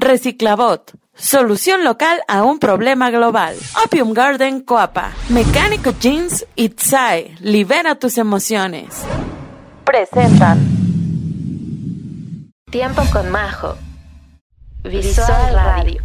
Reciclabot. Solución local a un problema global. Opium Garden Coapa. Mecánico Jeans Itzai. Libera tus emociones. Presentan. Tiempo con Majo. Visual Radio.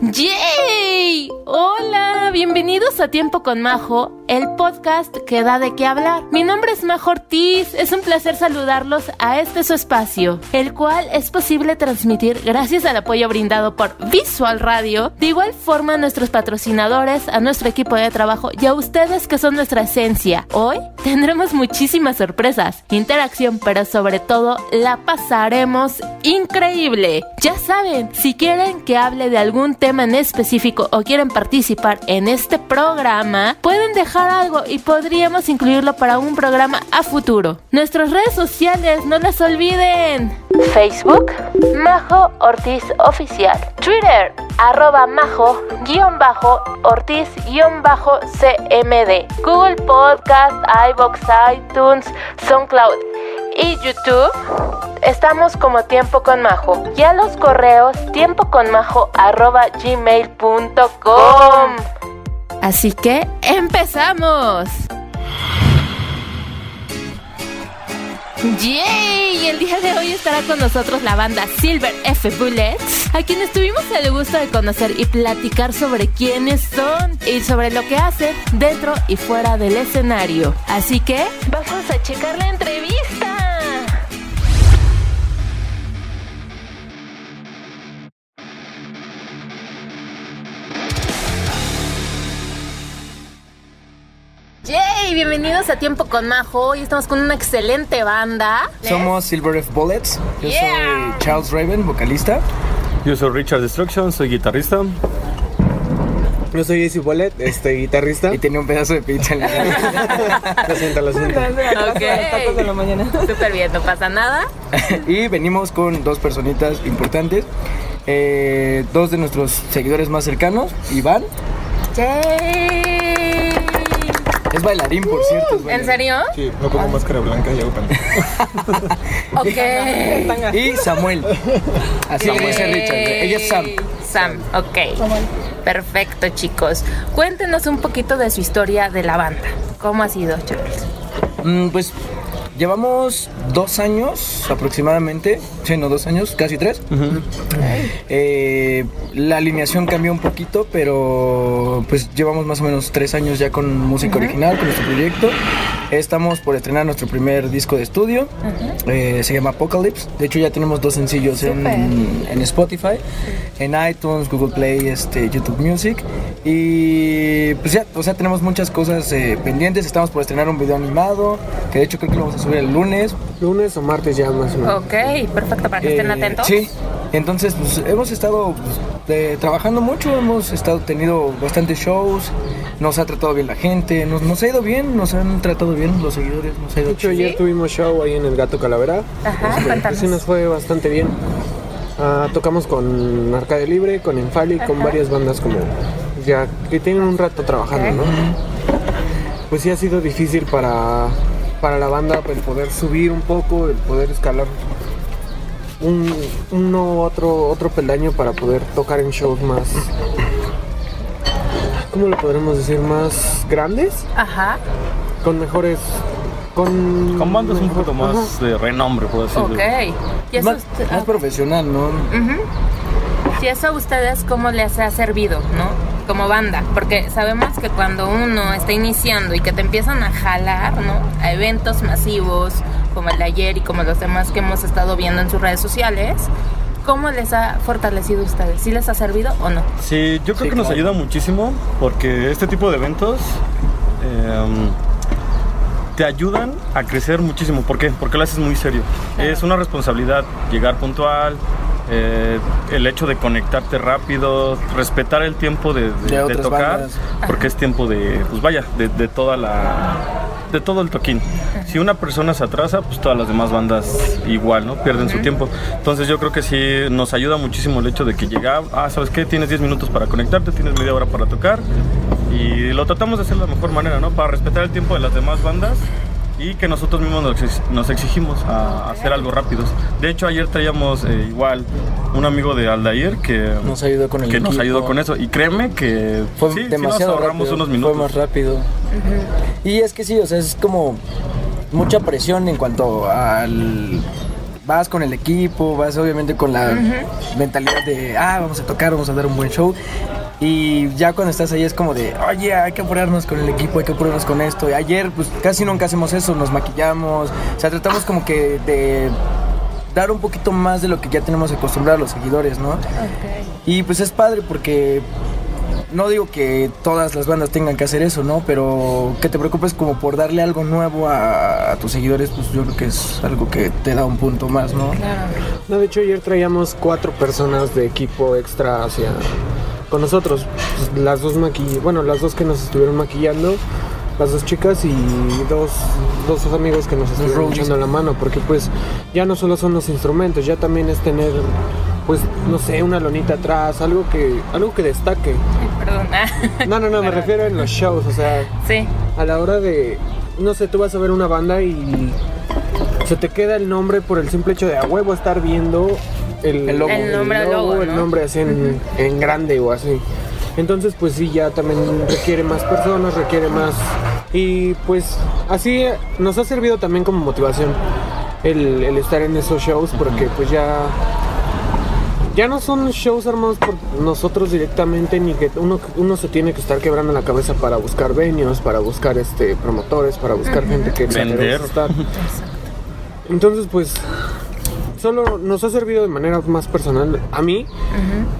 ¡Yay! Hola, bienvenidos a Tiempo con Majo, el podcast que da de qué hablar. Mi nombre es Majo Ortiz, es un placer saludarlos a este su espacio, el cual es posible transmitir gracias al apoyo brindado por Visual Radio, de igual forma a nuestros patrocinadores, a nuestro equipo de trabajo y a ustedes que son nuestra esencia. Hoy tendremos muchísimas sorpresas, interacción, pero sobre todo la pasaremos increíble. Ya saben, si quieren que hable de algún tema en específico o quieren participar en este programa, pueden dejar algo y podríamos incluirlo para un programa a futuro. Nuestras redes sociales, no las olviden. Facebook, Majo Ortiz Oficial. Twitter, arroba Majo, guion bajo, Ortiz, guion bajo, CMD. Google Podcast, iBox, iTunes, SoundCloud y YouTube estamos como Tiempo con Majo. Y a los correos tiempoconmajo arroba gmail.com. Así que empezamos. ¡Yay! El día de hoy estará con nosotros la banda Silver F Bullets, a quienes tuvimos el gusto de conocer y platicar sobre quiénes son y sobre lo que hacen dentro y fuera del escenario. Así que vamos a checar la entrevista. Bienvenidos a Tiempo con Majo. Hoy estamos con una excelente banda. Somos Silver F Bullets. Yo Yeah. soy Charles Raven, vocalista. Yo soy Richard Destruction, soy guitarrista. Yo soy Easy Bullet, este guitarrista. Y tenía un pedazo de pizza en la garganta. Lo siento, lo siento. Ok. Súper bien, no pasa nada. y venimos con dos personitas importantes. Eh, dos de nuestros seguidores más cercanos, Iván. ¡Yay! Es bailarín, por cierto. es ¿En serio? Sí, no pongo máscara blanca y hago Ok. Y Samuel. Así como dice Richard. Ella es Sam. Sam, ok. Perfecto, chicos. Cuéntenos un poquito de su historia de la banda. ¿Cómo ha sido, Charles? Mm, pues llevamos dos años aproximadamente. Sí, no, dos años, casi tres. Eh, la alineación cambió un poquito, pero pues llevamos más o menos tres años ya con música original, con nuestro proyecto. Estamos por estrenar nuestro primer disco de estudio, eh, se llama Apocalypse. De hecho ya tenemos dos sencillos en, en Spotify, en iTunes, Google Play, este, YouTube Music. Y pues ya, o sea, tenemos muchas cosas eh, pendientes. Estamos por estrenar un video animado, que de hecho creo que lo vamos a subir el lunes. Lunes o martes ya más o menos. Ok, perfecto, para que estén Eh, atentos. Sí, entonces pues, hemos estado pues, trabajando mucho, hemos estado tenido bastantes shows, nos ha tratado bien la gente, nos, nos ha ido bien, nos han tratado bien los seguidores, nos ha ido De hecho, ayer tuvimos show ahí en el Gato Calavera. Ajá, Este, pues sí nos fue bastante bien. Ah, tocamos con Arcade Libre, con Enfali, con varias bandas como ya que tienen un rato trabajando. ¿no? Pues sí ha sido difícil para, para la banda el poder subir un poco, el poder escalar un uno otro otro peldaño para poder tocar en shows más ¿cómo lo podremos decir? más grandes Ajá, con mejores con Con bandas un poquito Ajá. más de renombre, por así ok. decirlo. ¿Y eso, más, usted- más profesional, ¿no? Ujú. ¿Y eso a ustedes cómo les ha servido, no? Como banda, porque sabemos que cuando uno está iniciando y que te empiezan a jalar, ¿no? A eventos masivos como el de ayer y como los demás que hemos estado viendo en sus redes sociales, ¿cómo les ha fortalecido a ustedes? ¿Sí les ha servido o no? Sí, yo creo Sí, que nos claro. ayuda muchísimo porque este tipo de eventos em, te ayudan a crecer muchísimo. ¿Por qué? Porque lo haces muy serio. Es una responsabilidad llegar puntual, eh, el hecho de conectarte rápido, respetar el tiempo de, de- De de otras tocar, bandas. porque es tiempo de, pues vaya, de, de toda la, de todo el toquín. Si una persona se atrasa, pues todas las demás bandas igual, ¿no? Pierden su tiempo. Entonces yo creo que sí nos ayuda muchísimo el hecho de que llega, ah, ¿sabes qué? Tienes 10 minutos para conectarte, tienes media hora para tocar y lo tratamos de hacer de la mejor manera, ¿no? Para respetar el tiempo de las demás bandas y que nosotros mismos nos, ex- nos exigimos a hacer algo rápidos. De hecho, ayer traíamos eh, igual un amigo de Aldair que Nos ayudó con el que nos ayudó con eso y créeme que Fue sí, sí demasiado nos ahorramos rápido, unos Fue minutos. más rápido. Y es que sí, o sea, es como mucha presión en cuanto al vas con el equipo, vas obviamente con la mentalidad de, ah, vamos a tocar, vamos a dar un buen show. Y ya cuando estás ahí es como de, oye, hay que apurarnos con el equipo, hay que apurarnos con esto. Y ayer, pues casi nunca hacemos eso, nos maquillamos. O sea, tratamos como que de dar un poquito más de lo que ya tenemos acostumbrado a los seguidores, ¿no? Y pues es padre porque no digo que todas las bandas tengan que hacer eso, ¿no? Pero que te preocupes como por darle algo nuevo a, a tus seguidores, pues yo creo que es algo que te da un punto más, ¿no? No, de hecho ayer traíamos cuatro personas de equipo extra hacia con nosotros. Pues, Las dos maqui bueno, las dos que nos estuvieron maquillando, las dos chicas y dos, dos amigos que nos estuvieron echando la mano, porque pues ya no solo son los instrumentos, ya también es tener pues no sé, una lonita atrás, algo que algo que destaque. Perdón. No, no, no, me refiero en los shows, o sea, sí. a la hora de, no sé, tú vas a ver una banda y se te queda el nombre por el simple hecho de a huevo estar viendo el, El logo. El nombre logo, el ¿no? nombre así en, en grande o así. Entonces, pues sí, ya también requiere más personas, requiere más. Y pues así nos ha servido también como motivación el, el estar en esos shows porque pues ya ya no son shows armados por nosotros directamente ni que uno, uno se tiene que estar quebrando la cabeza para buscar venues, para buscar este promotores, para buscar gente que Vender. Entonces pues solo nos ha servido de manera más personal a mí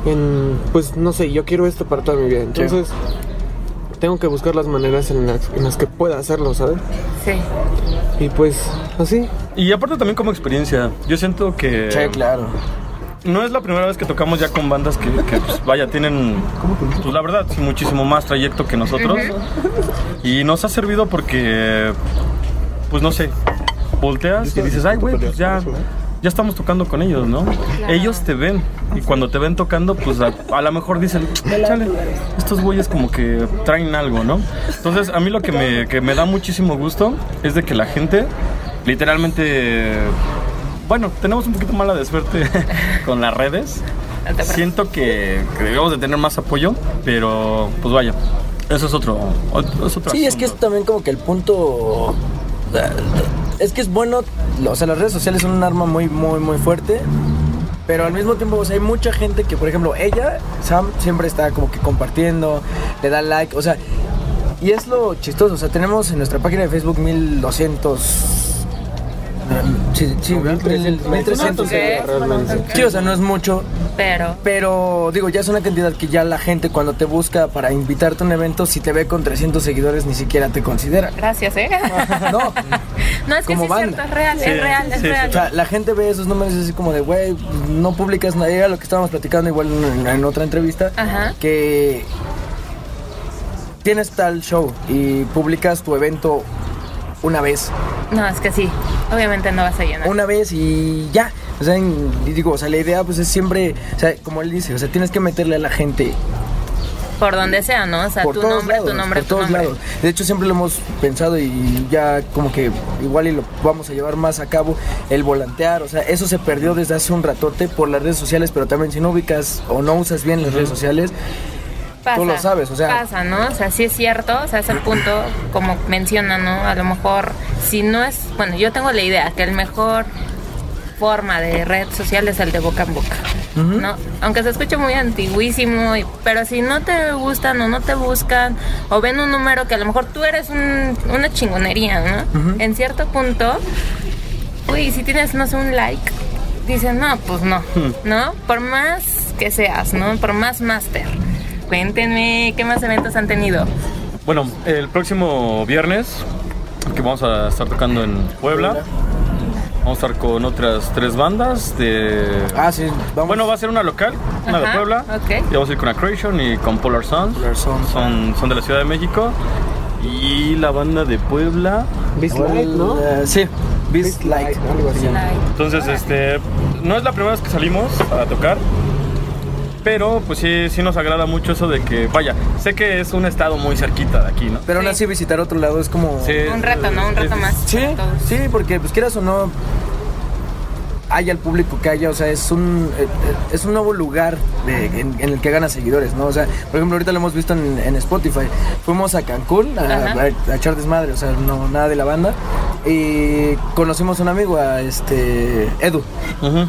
en pues no sé, yo quiero esto para toda mi vida. Entonces tengo que buscar las maneras en las, en las que pueda hacerlo, ¿sabes? Sí. Y pues así. Y aparte también como experiencia, yo siento que Sí, claro. no es la primera vez que tocamos ya con bandas que, que, pues, vaya, tienen, pues la verdad, sí, muchísimo más trayecto que nosotros. Y nos ha servido porque, pues no sé, volteas y dices, ay, güey, pues ya, ya estamos tocando con ellos, ¿no? Ellos te ven y cuando te ven tocando, pues a, a lo mejor dicen, chale, estos güeyes como que traen algo, ¿no? Entonces, a mí lo que me, que me da muchísimo gusto es de que la gente, literalmente, bueno, tenemos un poquito mala de suerte con las redes. Siento que, que debemos de tener más apoyo, pero pues vaya, eso es otro, otro- Sí, es que es también como que el punto. Es que es bueno. O sea, las redes sociales son un arma muy, muy, muy fuerte. Pero al mismo tiempo, o hay mucha gente que, por ejemplo, ella, Sam, siempre está como que compartiendo, le da like, o sea, y es lo chistoso, o sea, tenemos en nuestra página de Facebook 1200. Sí, sí, 1300. Ok. Realmente. Sí, o sea, no es mucho, Pero. pero digo, ya es una cantidad que ya la gente cuando te busca para invitarte a un evento, si te ve con 300 seguidores ni siquiera te considera. Gracias, ¿eh? No, No, es que Como sí es banda. cierto, es real, Sí, es real, es sí, real. o sea, la gente ve esos números así como de, güey, no publicas nada. Era lo que estábamos platicando igual en, en otra entrevista, Ajá. que tienes tal show y publicas tu evento una vez, No, es que sí. Obviamente no vas a llenar. una vez y ya. O sea, en- digo, o sea, la idea pues es siempre, o sea, como él dice, o sea, tienes que meterle a la gente Por donde sea, ¿no? O sea, por tu todos nombre, lados, tu nombre, por tu todos nombre. lados. De hecho, siempre lo hemos pensado y ya como que igual y lo vamos a llevar más a cabo el volantear. O sea, eso se perdió desde hace un ratote por las redes sociales, pero también si no ubicas o no usas bien las redes sociales, Pasa, Tú lo sabes, o sea- Pasa, ¿no? O sea, sí es cierto, o sea, es el punto, como menciona, ¿no? A lo mejor, si no es. Bueno, yo tengo la idea que el mejor forma de red social es el de boca en boca, ¿no? Aunque se escuche muy antiguísimo, pero si no te gustan o no te buscan, o ven un número que a lo mejor tú eres un- una chingonería, ¿no? En cierto punto, uy, si tienes, no sé, un like, dicen, no, pues no, ¿no? Por más que seas, ¿no? Por más máster. Cuéntenme, ¿qué más eventos han tenido? Bueno, el próximo viernes, que vamos a estar tocando en Puebla, vamos a estar con otras tres bandas de... ah, sí, vamos. Bueno, va a ser una local, una de Puebla. ok. Y vamos a ir con Accretion y con Polar Sons. Polar Sons. Son, son de la Ciudad de México. Y la banda de Puebla. Beast Light, ¿no? Eh, sí, Beast Light. algo así. Entonces, este, no es la primera vez que salimos a tocar. Pero pues sí, sí nos agrada mucho eso de que, vaya, sé que es un estado muy cerquita de aquí, ¿no? Pero aún así visitar otro lado es como... Sí, Un reto, ¿no? Un reto es- más. Sí, sí, porque pues quieras o no, haya el público que haya, o sea, es un eh, eh, es un nuevo lugar de- en, en el que gana seguidores, ¿no? O sea, por ejemplo, ahorita lo hemos visto en, en Spotify. Fuimos a Cancún a, Ajá. a- a echar desmadre, o sea, no nada de la banda. Y conocimos a un amigo, a este Edu. Ujú.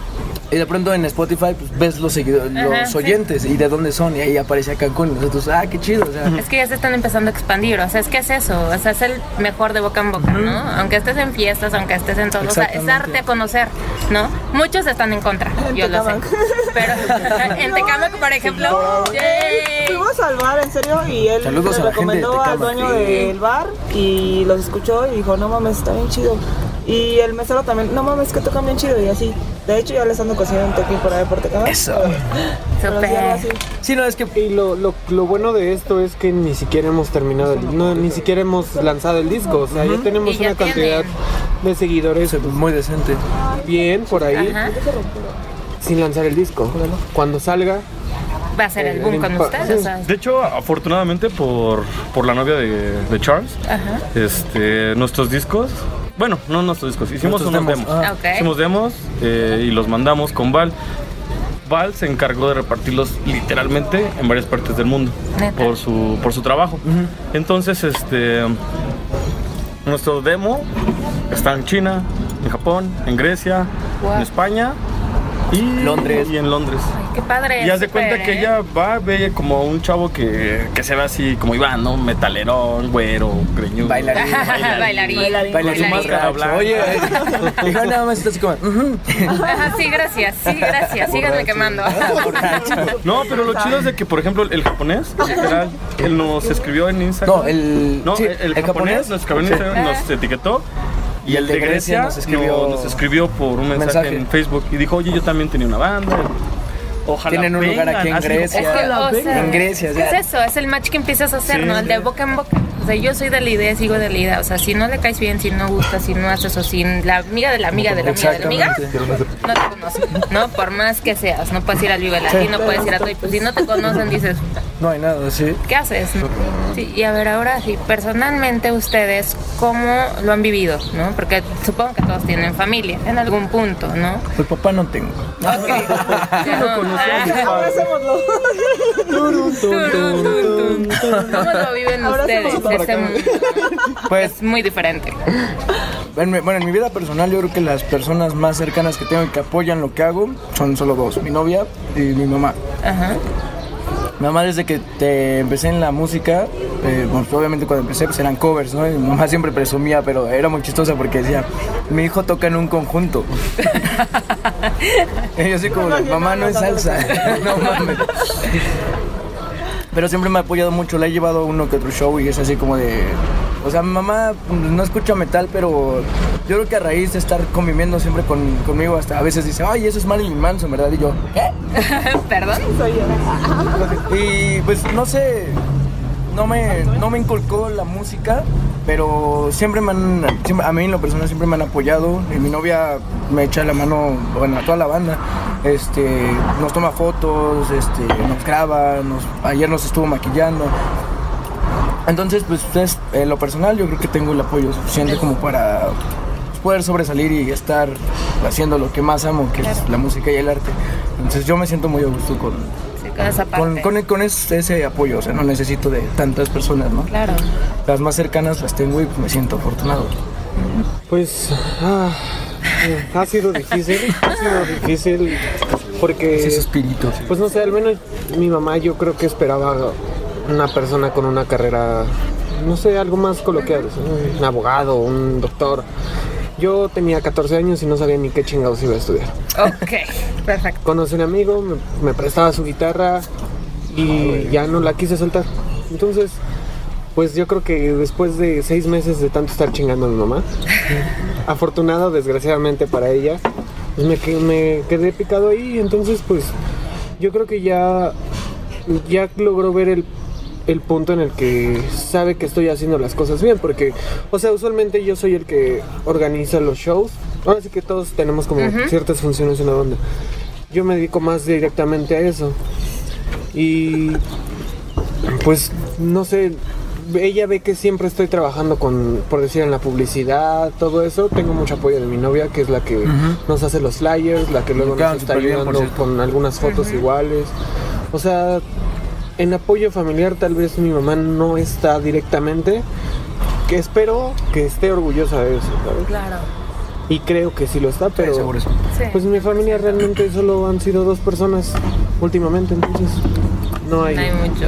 Y de pronto en Spotify pues, ves los seguidores, Ajá, los sí. oyentes y de dónde son. Y ahí aparece Cancún. Y nosotros, ah, qué chido. O sea, Es que ya se están empezando a expandir, o sea, es que es eso, o sea, es el mejor de boca en boca, ¿no? Aunque estés en fiestas, aunque estés en todo, o sea, es darte a conocer, ¿no? Muchos están en contra, yo lo sé. Pero en Tecamac, por ejemplo, ¡yay! Fuimos al bar, en serio, y él Saludos le recomendó al dueño del bar y los escuchó y dijo, no mames, está bien chido. Y el mesero también, no mames, que tocan bien chido y así. De hecho, ya les ando cocinando un toquín por ahí por. Eso. Pero sí, sí, no, es que Y lo, lo, lo bueno de esto es que ni siquiera hemos terminado, el- no, ni siquiera hemos lanzado el disco. O sea, ya tenemos ya una cantidad de seguidores muy decente. bien por ahí Ajá. sin lanzar el disco. Cuando salga, Va a ser el boom con ustedes, o sea, De hecho, afortunadamente por, por la novia de, de Charles, Ajá. este, nuestros discos, bueno, no nuestros discos, hicimos unos demos. demos. Ah. Hicimos demos eh, y los mandamos con Val. Val se encargó de repartirlos literalmente en varias partes del mundo Neta. por su, por su trabajo. Entonces, este, nuestro demo está en China, en Japón, en Grecia, Wow. en España y Londres. Y en Londres. Ay, qué padre. Y haz de cuenta que ¿eh? ella va, ve como un chavo que, que se ve así como Iván, ¿no? Metalerón, güero, greñudo. Bailarín. Bailarín. Bailarín. Bailarín Con su máscara borracho. blanca. Oye, y yo nada más está así como. Ajá, sí, gracias, sí, gracias, síganme quemando. No, pero lo chido es de que, por ejemplo, el japonés, literal, él nos escribió en Instagram. No, el, No, sí, el, japonés, nos escribió en Sí. Instagram, nos etiquetó. Y el de Grecia nos escribió, nos escribió por un mensaje, mensaje. en Facebook y dijo, oye, yo también tenía una banda. Ojalá Tienen un lugar vengan". aquí en Grecia. Es que, o sea, En Grecia, o sea. es eso, es el match que empiezas a hacer, Sí. ¿no? El de boca en boca. O sea, yo soy de la idea, sigo de la idea. O sea, si no le caes bien, si no gustas, si no haces o si la amiga de la amiga de la amiga de la amiga, no te conocen, ¿no? Por más que seas, no puedes ir al Vive Latino, no puedes ir a todo. y Pues si no te conocen, dices, No hay nada, sí. ¿qué haces? Sí, y a ver, ahora sí, personalmente ustedes, ¿cómo lo han vivido? ¿No? Porque supongo que todos tienen familia en algún punto, ¿no? Pues papá no tengo. Ok. Ah, Abrácémoslo. ¿Cómo lo viven Ahora ustedes? Este Pues, es muy diferente. en mi- bueno, en mi vida personal yo creo que las personas más cercanas que tengo y que apoyan lo que hago son solo dos, mi novia y mi mamá. Ajá. Mi mamá desde que te empecé en la música, eh, bueno, pues, obviamente cuando empecé pues eran covers, ¿no? Y mi mamá siempre presumía, pero era muy chistosa porque decía, mi hijo toca en un conjunto. y yo así como, mamá no es salsa, no mames. Pero siempre me ha apoyado mucho, la he llevado a uno que otro show y es así como de... O sea, mi mamá no escucha metal, pero yo creo que a raíz de estar conviviendo siempre con, conmigo, hasta a veces dice, ay, eso es Marilyn Manson, ¿verdad? Y yo, ¿qué? Perdón. Soy yo. Y pues no sé, no me, no me inculcó la música, pero siempre me han, siempre- a mí en lo personal siempre me han apoyado. Y mi novia me echa la mano, bueno, a toda la banda. Este, nos toma fotos, este, nos graba, nos, ayer nos estuvo maquillando. Entonces, pues es, en lo personal yo creo que tengo el apoyo suficiente como para poder sobresalir y estar haciendo lo que más amo, que es la música y el arte. Entonces yo me siento muy a gusto con, Con esa parte. con, con, con es- ese apoyo, o sea, no necesito de tantas personas, ¿no? Claro. Las más cercanas las tengo y me siento afortunado. Pues ah, eh, ha sido difícil, ha sido difícil porque Ese espíritu. pues no sé, al menos mi mamá yo creo que esperaba una persona con una carrera, no sé, algo más coloquial, un abogado, un doctor. Yo tenía 14 años y no sabía ni qué chingados iba a estudiar. Ok, perfecto. Conocí a un amigo, me, me prestaba su guitarra y ya no la quise soltar. Entonces, pues yo creo que después de seis meses de tanto estar chingando a mi mamá, afortunado desgraciadamente para ella, pues me, me quedé picado ahí. Entonces, pues yo creo que ya, ya logró ver el, el punto en el que sabe que estoy haciendo las cosas bien. Porque, o sea, usualmente yo soy el que organiza los shows. Ahora sí que todos tenemos como ciertas funciones en la banda. Yo me dedico más directamente a eso. Y pues no sé, ella ve que siempre estoy trabajando con, por decir, en la publicidad, todo eso. Tengo mucho apoyo de mi novia, que es la que nos hace los flyers, la que luego nos está bien, ayudando con algunas fotos iguales. O sea, en apoyo familiar tal vez mi mamá no está directamente, que espero que esté orgullosa de eso, ¿sabes? Claro. Y creo que sí lo está, pero seguro sí. Sí. pues mi familia realmente solo han sido dos personas últimamente, entonces no hay. no hay mucho.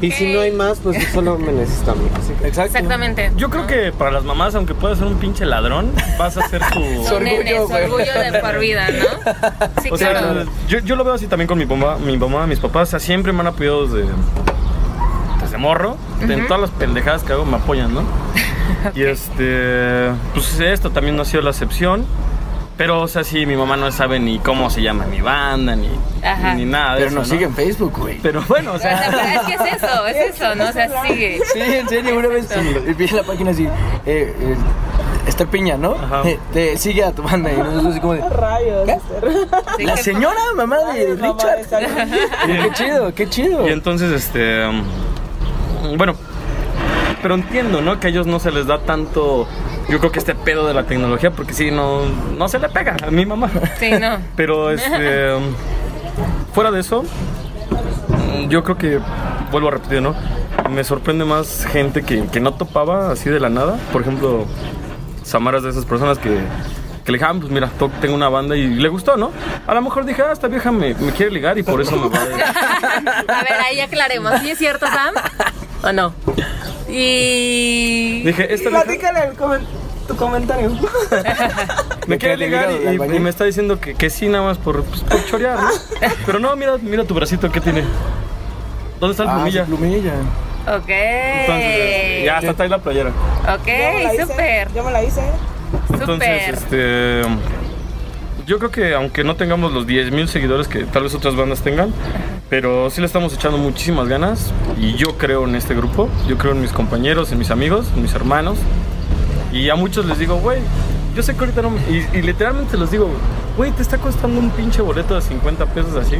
Y si no hay más, pues solo me necesita a mí. así que- Exacto. Exactamente. Yo creo que para las mamás, aunque puedas ser un pinche ladrón, vas a ser tu... Son orgullo, nenes, güey. orgullo de por vida, ¿no? Sí, O sea, yo, yo lo veo así también con mi mamá, mi mamá, mis papás, o sea, siempre me han apoyado desde, desde morro. En todas las pendejadas que hago me apoyan, ¿no? Y este, pues esto también no ha sido la excepción. Pero, o sea, sí, mi mamá no sabe ni cómo se llama mi banda, ni, Ajá. ni nada de Pero eso, nos ¿no? sigue en Facebook, güey. Pero bueno, o O sea, sea, pero es que es eso, es eso, ¿no? O sea, sigue. Sí, en serio, una vez vi en la página así, eh, eh, está Piña, ¿no? Ajá. Eh, te sigue a tu banda y nosotros así como de, Rayos. Sí, la señora mamá de Mamá de Richard. Qué chido, qué chido. Y entonces, este. um, Bueno, pero entiendo, ¿no? Que a ellos no se les da tanto. Yo creo que este pedo de la tecnología, porque sí, no, no se le pega a mi mamá. Sí, no. Pero, este. Fuera de eso, yo creo que. Vuelvo a repetir, ¿no? Me sorprende más gente que, que no topaba así de la nada. Por ejemplo, Samara es de esas personas que. Que le dije, ah, pues mira, tengo una banda y le gustó, ¿no? A lo mejor dije, ah, esta vieja me, me quiere ligar y por eso me va a... A ver, ahí aclaremos. ¿Sí es cierto, Sam? ¿O no? Y. Dije, esta vieja Platícale el comen- tu comentario. me ¿De quiere ligar y, me está diciendo que, que sí, nada más por, pues, por chorear, ¿no? Pero no, mira, mira tu bracito, ¿qué tiene? ¿Dónde está el Ah, plumilla? plumilla. Ok. Entonces, ya hasta trae la playera. Ok, súper. Yo me la hice. Entonces, Súper. este. Yo creo que aunque no tengamos los 10.000 seguidores que tal vez otras bandas tengan, pero sí le estamos echando muchísimas ganas y yo creo en este grupo, yo creo en mis compañeros, en mis amigos, en mis hermanos y a muchos les digo, güey, yo sé que ahorita no... me-" Y, y literalmente les digo, güey, te está costando un pinche boleto de 50 pesos así.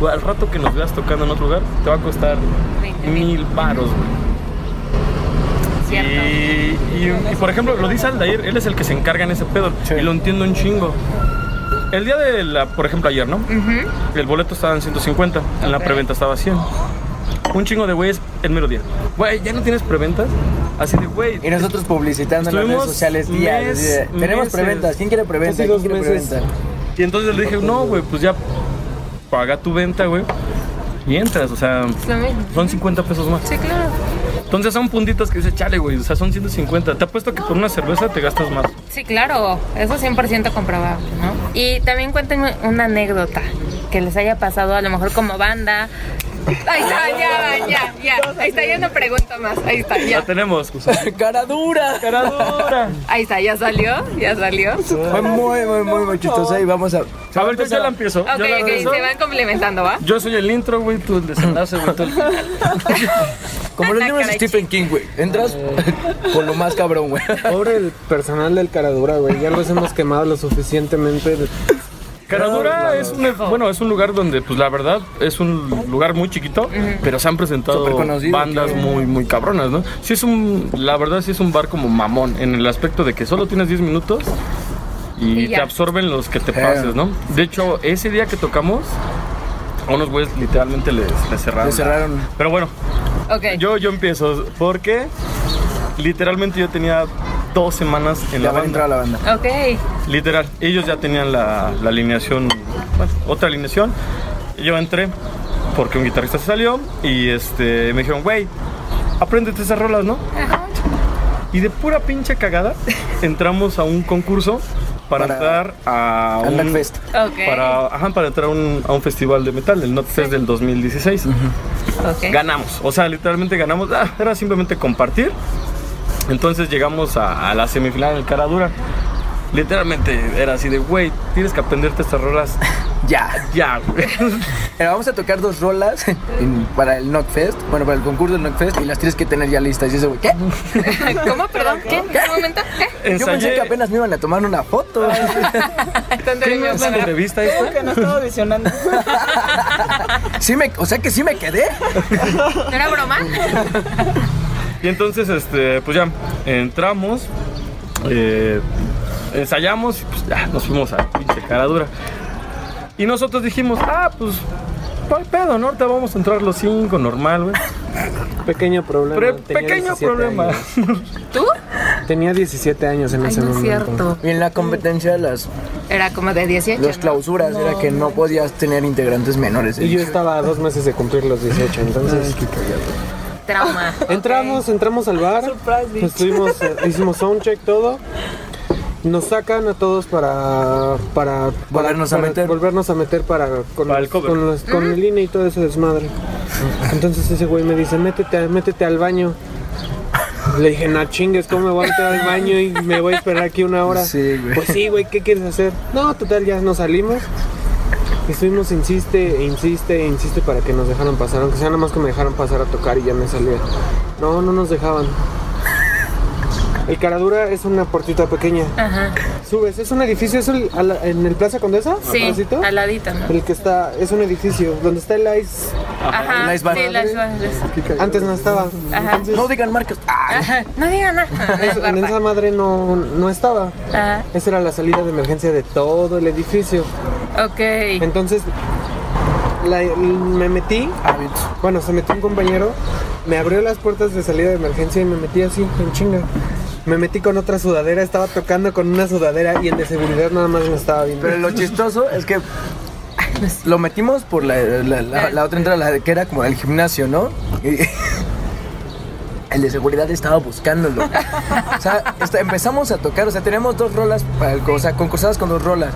Güey, al rato que nos veas tocando en otro lugar, te va a costar 20 mil. mil varos, güey. Cierto. Y, y- y, por ejemplo, lo dice Aldair, él es el que se encarga en ese pedo. Y lo entiendo un chingo. El día de la, por ejemplo, ayer, ¿no? El boleto estaba en 150, en la preventa estaba a 100. Un chingo de güeyes el mero día. Güey, ¿ya no tienes preventas? Así de, güey. Y nosotros publicitando en las redes sociales días. mes- Tenemos preventas. ¿Quién quiere preventa? ¿Quién quiere preventa? Y entonces le dije, no, güey, pues ya paga tu venta, güey. Y entras, o sea, son 50 pesos más. Sí, claro. Entonces son puntitos que dices, chale, güey, o sea, son 150. Te apuesto que por una cerveza te gastas más. Sí, claro. Eso 100% comprobable, ¿no? Y también cuéntenme una anécdota que les haya pasado a lo mejor como banda. Ahí está, ya, ya, ya. Ahí está, ya no pregunto más. Ahí está, Ya ya. tenemos. ¡Cara dura! Cara dura. Ahí está, ya salió, ya salió. Fue muy, muy, muy, muy chistosa y vamos a... A ver, yo ya la empiezo. Ok, la ok, empiezo. se van complementando, ¿va? Yo soy el intro, güey, tú el desenlace, güey, tú el final. Como los Ah, libros de Stephen King, güey. Entras con lo más cabrón, güey. Pobre el personal del Caradura, güey. Ya los hemos quemado lo suficientemente. Caradura es un, bueno, es un lugar donde, pues la verdad, es un lugar muy chiquito, pero se han presentado bandas muy, muy cabronas, ¿no? Sí es un, la verdad sí es un bar como mamón, en el aspecto de que solo tienes 10 minutos y, te absorben los que te Sí. pases, ¿no? De hecho, ese día que tocamos, a unos güeyes literalmente les, les cerraron. Le cerraron. Pero bueno, yo, yo empiezo, porque literalmente yo tenía dos semanas en Ya la banda. entrar a la banda. Ok. Literal, ellos ya tenían la, la alineación, bueno, otra alineación. Yo entré porque un guitarrista se salió y este, me dijeron, güey, apréndete esas rolas, ¿no? Y de pura pinche cagada entramos a un concurso para, Para- entrar a Al un, Blackfest. Ok. para, ajá, para entrar a un, a un festival de metal, el Notfest del 2016. Ok. Ganamos, o sea, literalmente ganamos. Ah, era simplemente compartir. Entonces llegamos a, a la semifinal del Cara Dura. literalmente era así de, güey, tienes que aprenderte estas rolas Ya. ya, güey. Pero vamos a tocar dos rolas en- para el Knockfest, bueno, para el concurso del Knockfest y las tienes que tener ya listas. Y ese güey, ¿qué? ¿Cómo? Perdón, ¿qué? ¿En qué momento? ¿Qué? Yo pensé que apenas me iban a tomar una foto. ¿Dónde ¿Qué no es la entrevista esta? Que no estaba audicionando. Sí me, o sea que sí me quedé. ¿No era broma? Y entonces, este, pues ya, entramos, eh, ensayamos y pues ya nos fuimos a pinche cara dura. Y nosotros dijimos, ah, pues, no hay pedo, ¿no? Ahorita vamos a entrar los cinco, normal, güey. Pequeño problema. Pero tenía pequeño 17 problema. años. ¿Tú? Tenía 17 años en Ay, ese no es momento. cierto. Y en la competencia las, Era como de 18. las ¿no? clausuras era que no podías tener integrantes menores. Y yo estaba a dos meses de cumplir los 18, entonces Trauma. entramos, entramos al bar, Surprise, estuvimos, eh, hicimos soundcheck todo, nos sacan a todos para, para, para- Volvernos a para- meter. volvernos a meter para con, Para el cover. con, los- con el INE y todo ese desmadre. Entonces ese güey me dice, métete, métete al baño. Le dije, no chingues, ¿cómo me voy a meter al baño y me voy a esperar aquí una hora? Sí, güey. Pues sí, güey, ¿qué quieres hacer? No, total, ya nos salimos. Estuvimos, insiste, insiste, insiste para que nos dejaran pasar, aunque sea nada más que me dejaran pasar a tocar y ya me salía. No, no nos dejaban. El Caradura es una puertita pequeña. Ajá. Subes, es un edificio, es el- a la- en el Plaza Condesa, Sí, al ladito, ¿no? El que está, es un edificio donde está el Ice. Ajá. el Ice Bar. Sí, el Ice Bar. Antes no estaba. Ajá. No digan marcas. Ajá. No digan nada. Es- en esa madre no, no estaba. Ajá. Esa era la salida de emergencia de todo el edificio. Ok. Entonces la- me metí, bueno, se metió un compañero, me abrió las puertas de salida de emergencia y me metí así, en chinga. Me metí con otra sudadera, estaba tocando con una sudadera y el de seguridad nada más me estaba viendo. Pero lo chistoso es que lo metimos por la, la- la- la otra entrada, la que era como el gimnasio, ¿no? Y el de seguridad estaba buscándolo. O sea, empezamos a tocar, o sea, tenemos dos rolas, para el- o sea, concursadas con dos rolas.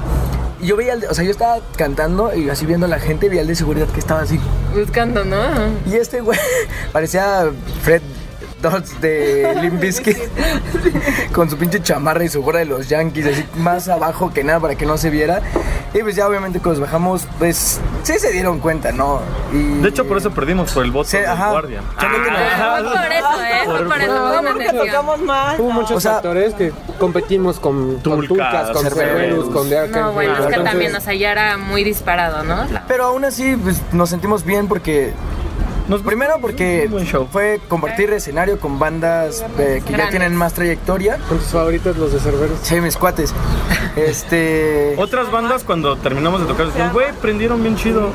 Yo veía, al de- o sea, yo estaba cantando y así viendo a la gente, veía al de seguridad que estaba así. Buscando, ¿no? Y este güey parecía Fred Dodds de Limp Bizkit con su pinche chamarra y su gorra de los Yankees, así más abajo que nada para que no se viera. Y pues ya obviamente cuando nos bajamos, pues sí se dieron cuenta, ¿no? Y De hecho, por eso perdimos por el voto de guardia. No- Ah, Fue por eso, ¿eh? Fue por eso. No, porque tocamos mal. Hubo no. muchos O sea, factores que competimos con con Tulcas, con Cerberus. Cerberus, con The No, bueno, es que también, o sea, ya era muy disparado, ¿no? Pero aún así pues, nos sentimos bien porque... Nos- Primero porque Un buen show. fue compartir escenario con bandas eh, que ya tienen más trayectoria. Con tus favoritos los de Cerberus. Sí, mis cuates. Este... Otras bandas cuando terminamos de tocar decían, güey, prendieron bien chido.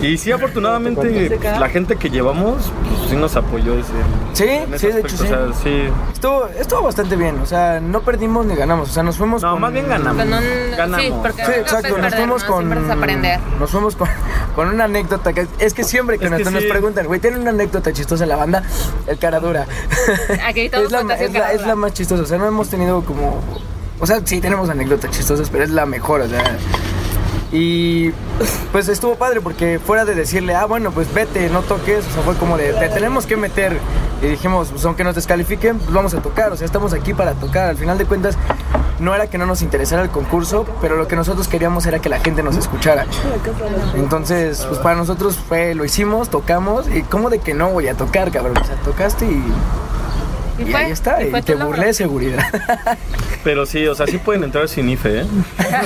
Y sí, afortunadamente, la gente que llevamos, pues, sí nos apoyó ese, Sí, sí, de hecho sí. O sea, sí. Estuvo, estuvo bastante bien, o sea, no perdimos ni ganamos, o sea, nos fuimos No, con... más bien ganamos. Con un- Ganamos. Sí, porque Sí, exacto, nos perder, fuimos ¿no? con... Nos fuimos con, con una anécdota, que es que siempre que, Es nos, que nos sí. preguntan, güey, ¿tienen una anécdota chistosa en la banda? El cara dura. Aquí todos es, la más chistosa, o sea, no hemos tenido como... O sea, sí tenemos anécdotas chistosas, pero es la mejor, o sea... Y pues estuvo padre porque fuera de decirle, ah, bueno, pues vete, no toques, o sea, fue como de, te tenemos que meter. Y dijimos, pues aunque nos descalifiquen, pues vamos a tocar, o sea, estamos aquí para tocar. Al final de cuentas, no era que no nos interesara el concurso, pero lo que nosotros queríamos era que la gente nos escuchara. Entonces, pues para nosotros fue, lo hicimos, tocamos, y como de que no voy a tocar, cabrón. O sea, tocaste y, Y y fue, ahí está, y te burlé de seguridad. Pero sí, o sea, sí pueden entrar sin IFE, ¿eh?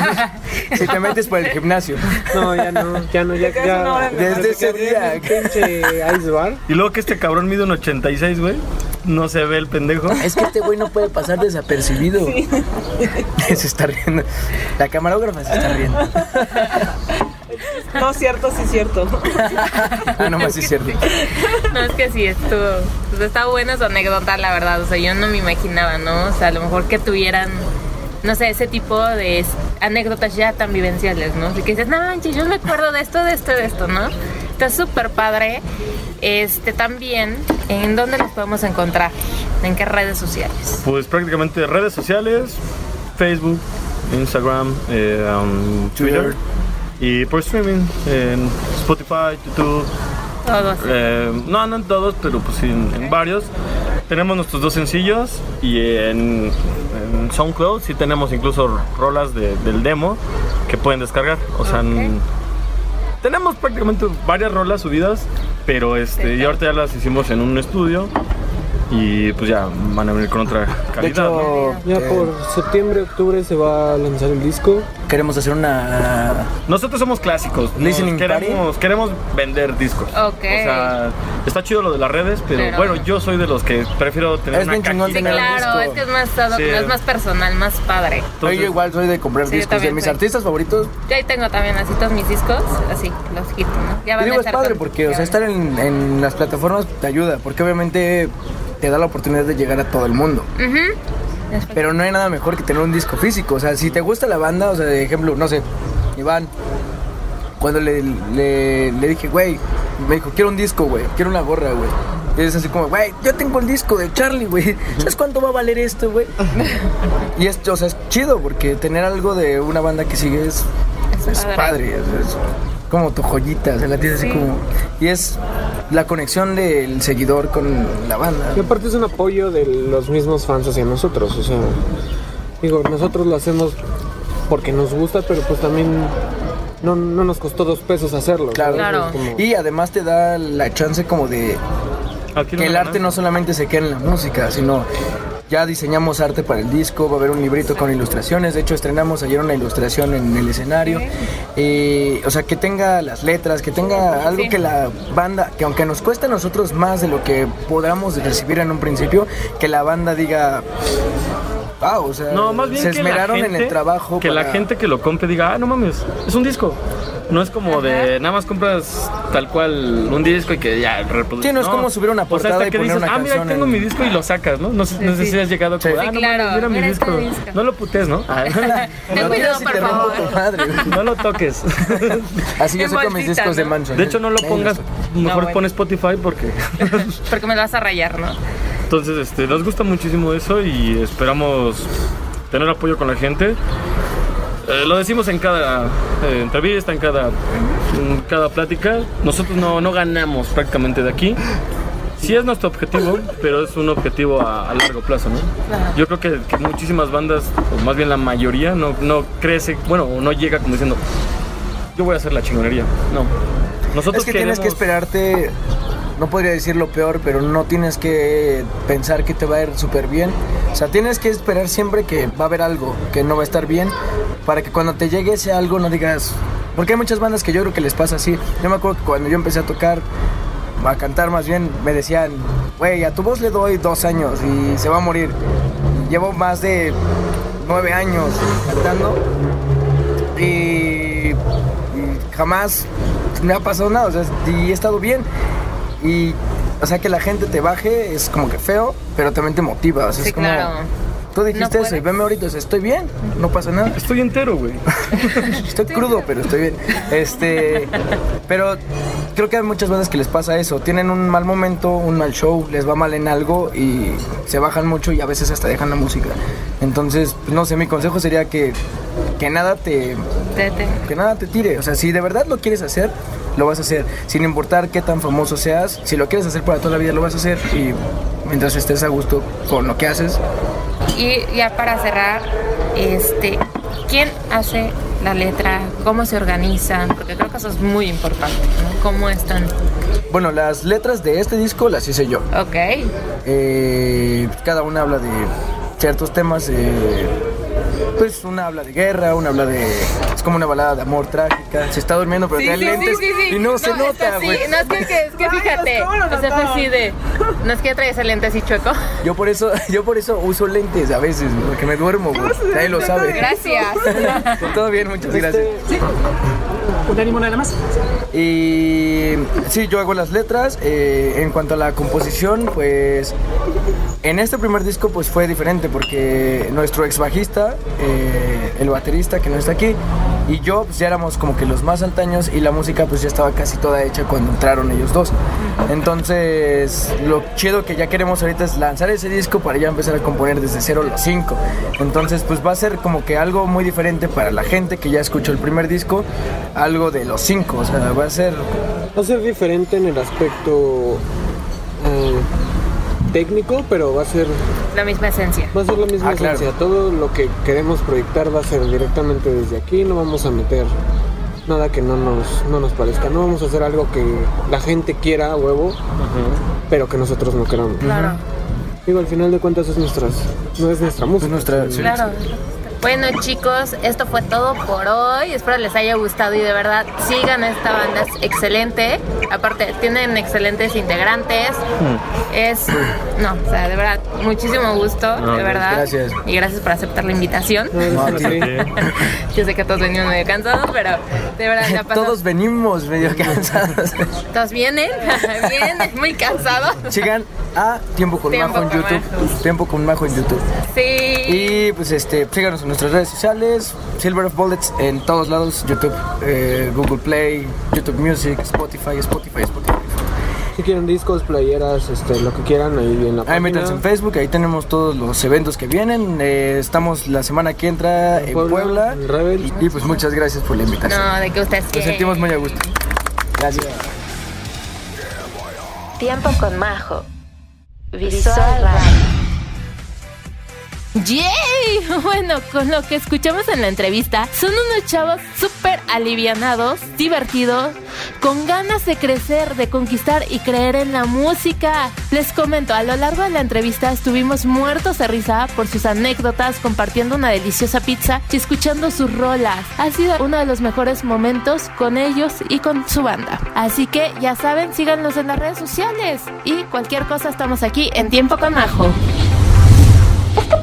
si te metes por el gimnasio. No, ya no, ya no, ya, ya. Desde ese día. pinche Ice Bar. Y luego que este cabrón mide un 86, güey. No se ve el pendejo. Es que este güey no puede pasar desapercibido. se está riendo. La camarógrafa se está riendo. No, cierto, sí, cierto. Ah, no más sí es cierto. No, es que sí, estuvo. Pues está buena su anécdota, la verdad. O sea, yo no me imaginaba, ¿no? O sea, a lo mejor que tuvieran, no sé, ese tipo de anécdotas ya tan vivenciales, ¿no? Así que dices, no manches, yo me acuerdo de esto, de esto, de esto, ¿no? Está súper padre. Este también, ¿en dónde los podemos encontrar? ¿En qué redes sociales? Pues prácticamente redes sociales, Facebook, Instagram, eh, um, Twitter. Twitter. Y por streaming, en Spotify, YouTube. Todos. eh, no, no en todos, pero pues en, en varios. tenemos nuestros dos sencillos y en, en SoundCloud sí tenemos incluso rolas de- del demo que pueden descargar. O sea, tenemos prácticamente varias rolas subidas, pero este, y ahorita ya las hicimos en un estudio y pues ya van a venir con otra De calidad. ¿no? hecho, Ya por septiembre, octubre se va a lanzar el disco. Queremos hacer una Nosotros somos clásicos. Listening queremos, queremos vender discos. Ok. O sea, está chido lo de las redes, pero, Pero- bueno, yo soy de los que prefiero tener Es una bien chingón Sí, cajita. tener un claro, disco. es que es más, Sí. es personal, más padre. Entonces, yo igual soy de comprar Sí, discos. De mis soy. artistas favoritos, Yo ahí tengo también así todos mis discos, así, los hits, ¿no? Ya Y van digo, a es estar padre con- porque, o sea, estar en, en las plataformas te ayuda, porque obviamente te da la oportunidad de llegar a todo el mundo. Ujú. Pero no hay nada mejor que tener un disco físico. O sea, si te gusta la banda, o sea, de ejemplo, no sé, Iván, cuando le, le, le dije, güey, me dijo, quiero un disco, güey, quiero una gorra, güey. Y es así como, güey, yo tengo el disco de Charlie, güey. ¿Sabes cuánto va a valer esto, güey? y es, o sea, es chido porque tener algo de una banda que sigue es, Es es padre. padre. es como tu joyita, o sea, la tienes así Sí. como... Y es la conexión del seguidor con la banda. Y aparte es un apoyo de los mismos fans hacia nosotros. O sea, digo, nosotros lo hacemos porque nos gusta, pero pues también no, no nos costó dos pesos hacerlo. Claro. Y además te da la chance como de Aquí que el arte no solamente se queda en la música, sino ya diseñamos arte para el disco, va a haber un librito con ilustraciones, de hecho estrenamos ayer una ilustración en el escenario, Eh, o sea, que tenga las letras, que tenga algo que la banda, que aunque nos cueste a nosotros más de lo que podamos recibir en un principio, que la banda diga, wow, o sea, No, más bien se que la esmeraron gente, en el trabajo. Que la gente que lo compre diga, ah, no mames, es un disco. No es como de nada más compras tal cual un disco y que ya reproduces. Sí, no es como subir una O sea, portada hasta y que poner dices, una ah, mira, canción tengo en- mi disco y lo sacas, ¿no? No, sé- no sé si has llegado como, Sí. ah, Sí, no claro, mames, mira mi mira disco. este disco. No lo putes, ¿no? Ah, Ten No cuidado, por te rompo favor. tu madre. no lo toques. Así yo con mis discos de. Manson. De hecho, no lo Ahí pongas, mejor pon Spotify porque... Porque me lo vas a rayar, ¿no? Entonces, este, nos gusta muchísimo eso y esperamos tener apoyo con la gente. Eh, lo decimos en cada eh, entrevista, en cada, en cada plática. Nosotros no, no ganamos prácticamente de aquí. Sí es nuestro objetivo, pero es un objetivo a, a largo plazo, ¿no? Yo creo que, que muchísimas bandas, o más bien la mayoría, no, no crece, bueno, no llega como diciendo, yo voy a hacer la chingonería. No. Nosotros Es que tienes que esperarte, no podría decir lo peor, pero no tienes que pensar que te va a ir súper bien. O sea, tienes que esperar siempre que va a haber algo que no va a estar bien, para que cuando te llegue ese algo no digas... Porque hay muchas bandas que yo creo que les pasa así. Yo me acuerdo que cuando yo empecé a tocar, a cantar más bien, me decían, güey, a tu voz le doy dos años y se va a morir. Llevo más de nueve años cantando y, y jamás me ha pasado nada, o sea, y he estado bien. Y, o sea, que la gente te baje es como que feo, pero también te motiva. O sea, Sí, es como, claro. Tú dijiste No eso y veme ahorita, o sea, estoy bien, no pasa nada. Estoy entero, güey. Estoy crudo, pero estoy bien. Este, pero creo que hay muchas bandas que les pasa eso. Tienen un mal momento, un mal show, les va mal en algo y se bajan mucho y a veces hasta dejan la música. Entonces, pues, no sé, mi consejo sería que, que nada te, que nada te tire. O sea, si de verdad lo quieres hacer, lo vas a hacer. Sin importar qué tan famoso seas, si lo quieres hacer para toda la vida, lo vas a hacer. Y mientras estés a gusto con lo que haces, Y ya para cerrar, este, ¿quién hace la letra? ¿Cómo se organizan? Porque creo que eso es muy importante, ¿no? ¿Cómo están? bueno, las letras de este disco las hice yo. Ok. Eh, cada una habla de ciertos temas. eh, pues una habla de guerra, una habla de. Es como una balada de amor trágica. Se está durmiendo, pero trae lentes y no, se nota, güey. No es que, que- es que fíjate, ¿cómo lo o sea, fue notaron? así de, no es que traes el lente así chueco. Yo por eso, yo por eso uso lentes a veces, porque me duermo, güey. Nadie lo sabe. Gracias. Todo bien, muchas gracias. Un ánimo nada más. Y sí, yo hago las letras. eh, en cuanto a la composición, pues en este primer disco pues fue diferente porque nuestro ex bajista, eh, el baterista que no está aquí, y yo pues ya éramos como que los más altaños y la música pues ya estaba casi toda hecha cuando entraron ellos dos. Entonces lo chido que ya queremos ahorita es lanzar ese disco para ya empezar a componer desde cero los cinco. Entonces pues va a ser como que algo muy diferente para la gente que ya escuchó el primer disco, algo de los cinco, o sea, va a ser Va a ser diferente en el aspecto. Técnico, pero va a ser La misma esencia. va a ser la misma Ah, claro. esencia. Todo lo que queremos proyectar va a ser directamente desde aquí. No vamos a meter nada que no nos, no nos parezca. No vamos a hacer algo que la gente quiera a huevo, pero que nosotros no queramos. Claro. Digo, al final de cuentas es nuestras, no es nuestra música. Es nuestra. sí. Claro. Bueno chicos, esto fue todo por hoy. Espero les haya gustado y de verdad sigan a esta banda, es excelente. Aparte, tienen excelentes integrantes. Es, no, o sea, de verdad, muchísimo gusto, de verdad. gracias. Y gracias por aceptar la invitación. No, es así. Yo sé que todos venimos medio cansados, pero de verdad la pasamos- Todos venimos medio cansados. todos vienen, vienen muy cansados. Sigan a Tiempo con Tiempo Majo en YouTube. Majo. Tiempo con Majo en YouTube. Sí. Y pues este, síganos en nuestras redes sociales, Silver of Bullets en todos lados, YouTube, eh, Google Play, YouTube Music, Spotify, Spotify, Spotify. Si quieren discos, playeras, este, lo que quieran, ahí en la Ahí página. métanse en Facebook, ahí tenemos todos los eventos que vienen. Eh, estamos la semana que entra en Puebla, Puebla. en Rebel. Y, y, pues muchas gracias por la invitación. No, de que ustedes Nos sentimos muy a gusto. Gracias. Tiempo con Majo. Visual Radio. ¡Yay! Bueno, con lo que escuchamos en la entrevista, son unos chavos súper alivianados, divertidos, con ganas de crecer, de conquistar y creer en la música. Les comento, a lo largo de la entrevista estuvimos muertos de risa por sus anécdotas, compartiendo una deliciosa pizza y escuchando sus rolas. Ha sido uno de los mejores momentos con ellos y con su banda. Así que ya saben, síganos en las redes sociales y cualquier cosa estamos aquí en Tiempo con Majo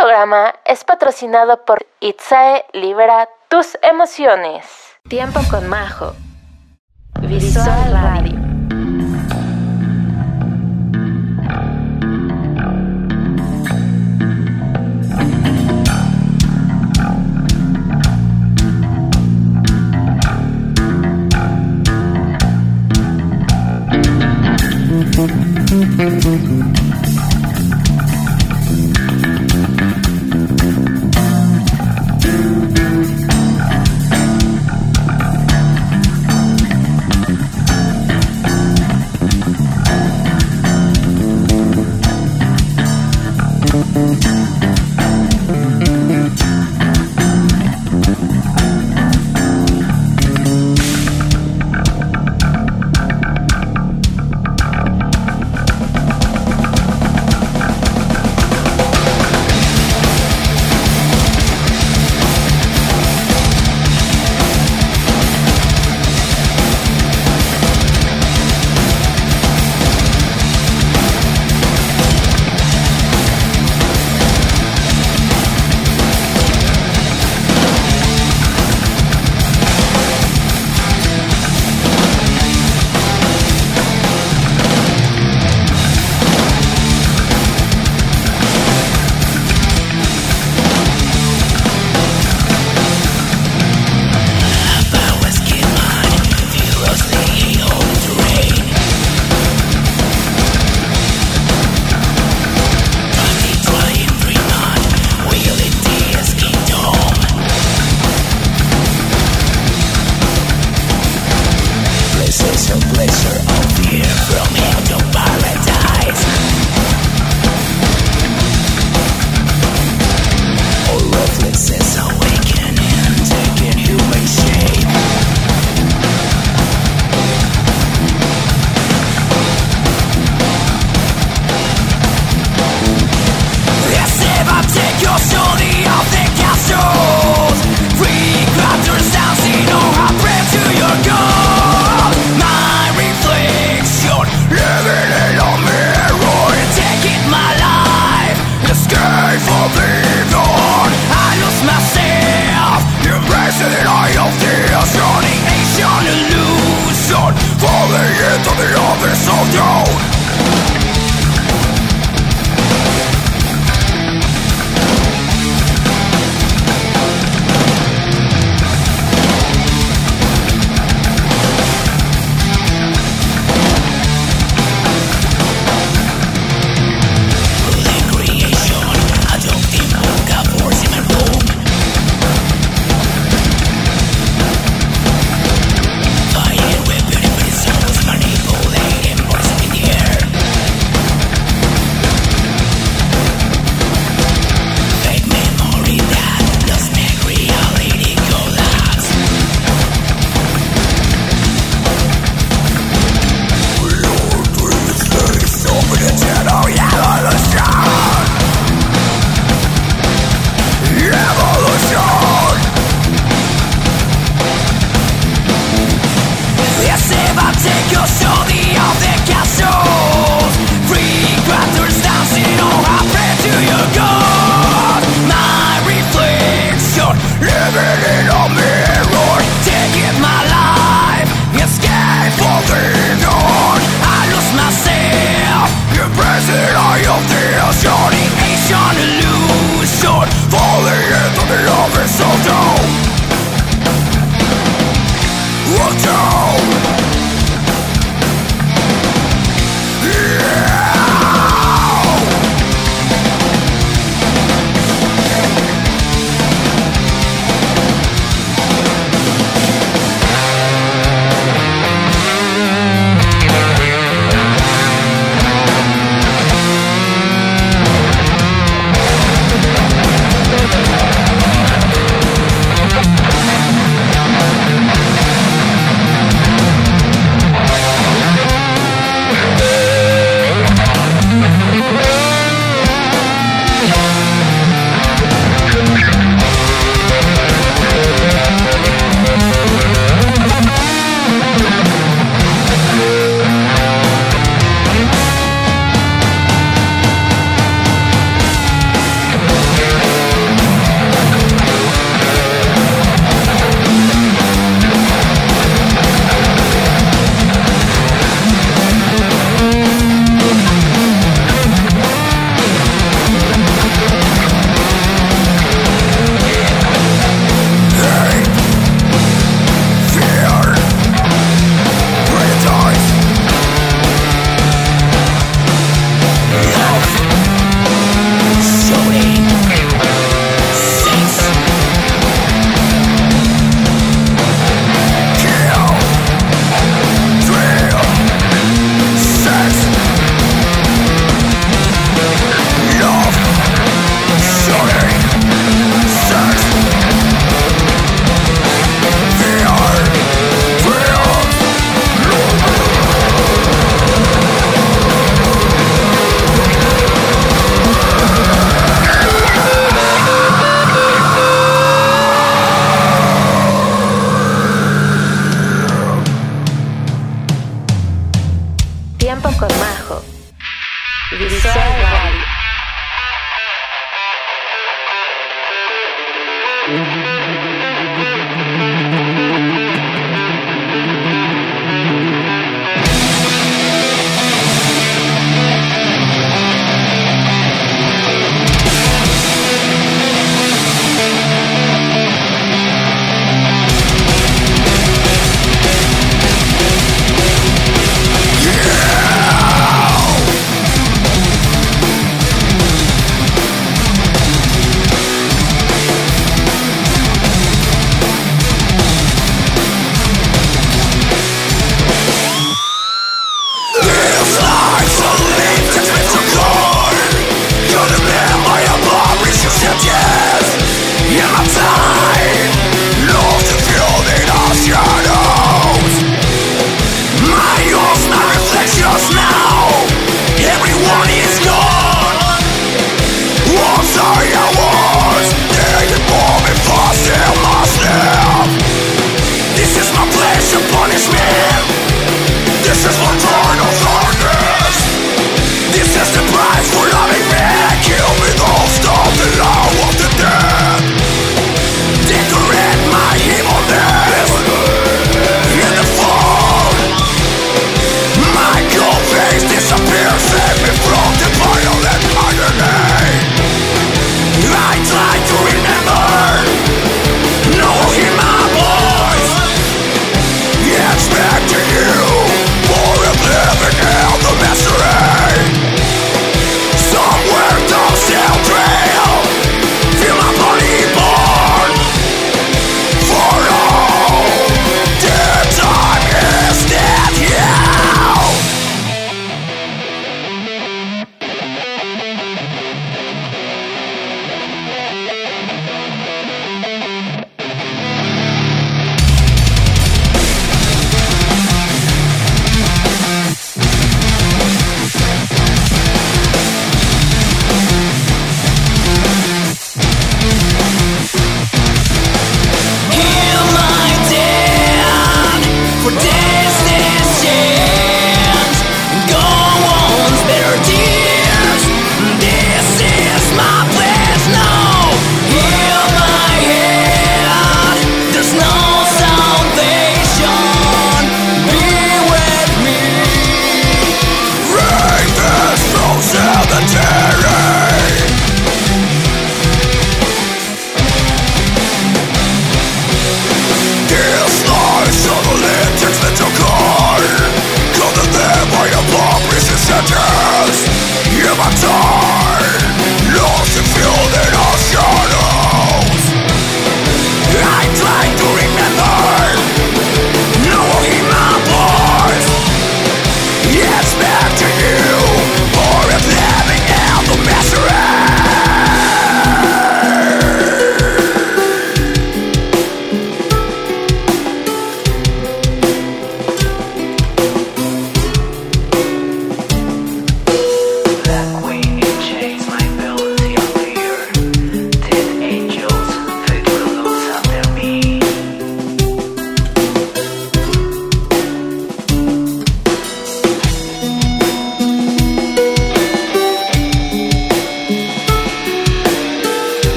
programa es patrocinado por Itzae Libera tus emociones. Tiempo con Majo. Visual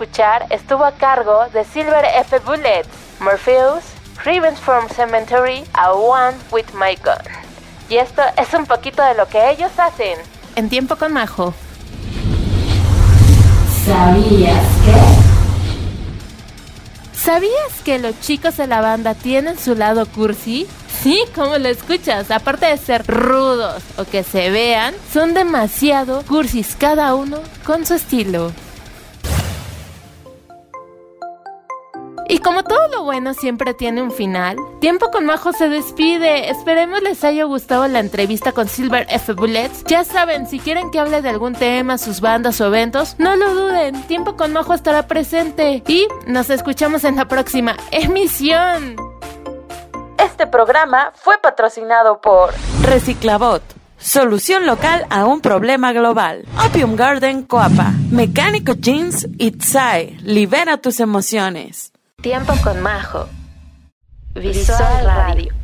escuchar estuvo a cargo de Silver F. Bullets, Morpheus, Revenge from Cemetery, A One with My Gun. Y esto es un poquito de lo que ellos hacen. En tiempo con Majo. ¿Sabías que? ¿Sabías que los chicos de la banda tienen su lado cursi? Sí, como lo escuchas, aparte de ser rudos o que se vean, son demasiado cursis cada uno con su estilo. Y como todo lo bueno siempre tiene un final, Tiempo con Majo se despide. Esperemos les haya gustado la entrevista con Silver F. Bullets. Ya saben, si quieren que hable de algún tema, sus bandas o eventos, no lo duden. Tiempo con Majo estará presente. Y nos escuchamos en la próxima emisión. Este programa fue patrocinado por Reciclabot. Solución local a un problema global. Opium Garden Coapa. Mecánico Jeans Itzai. Libera tus emociones. Tiempo con Majo. Visual Radio.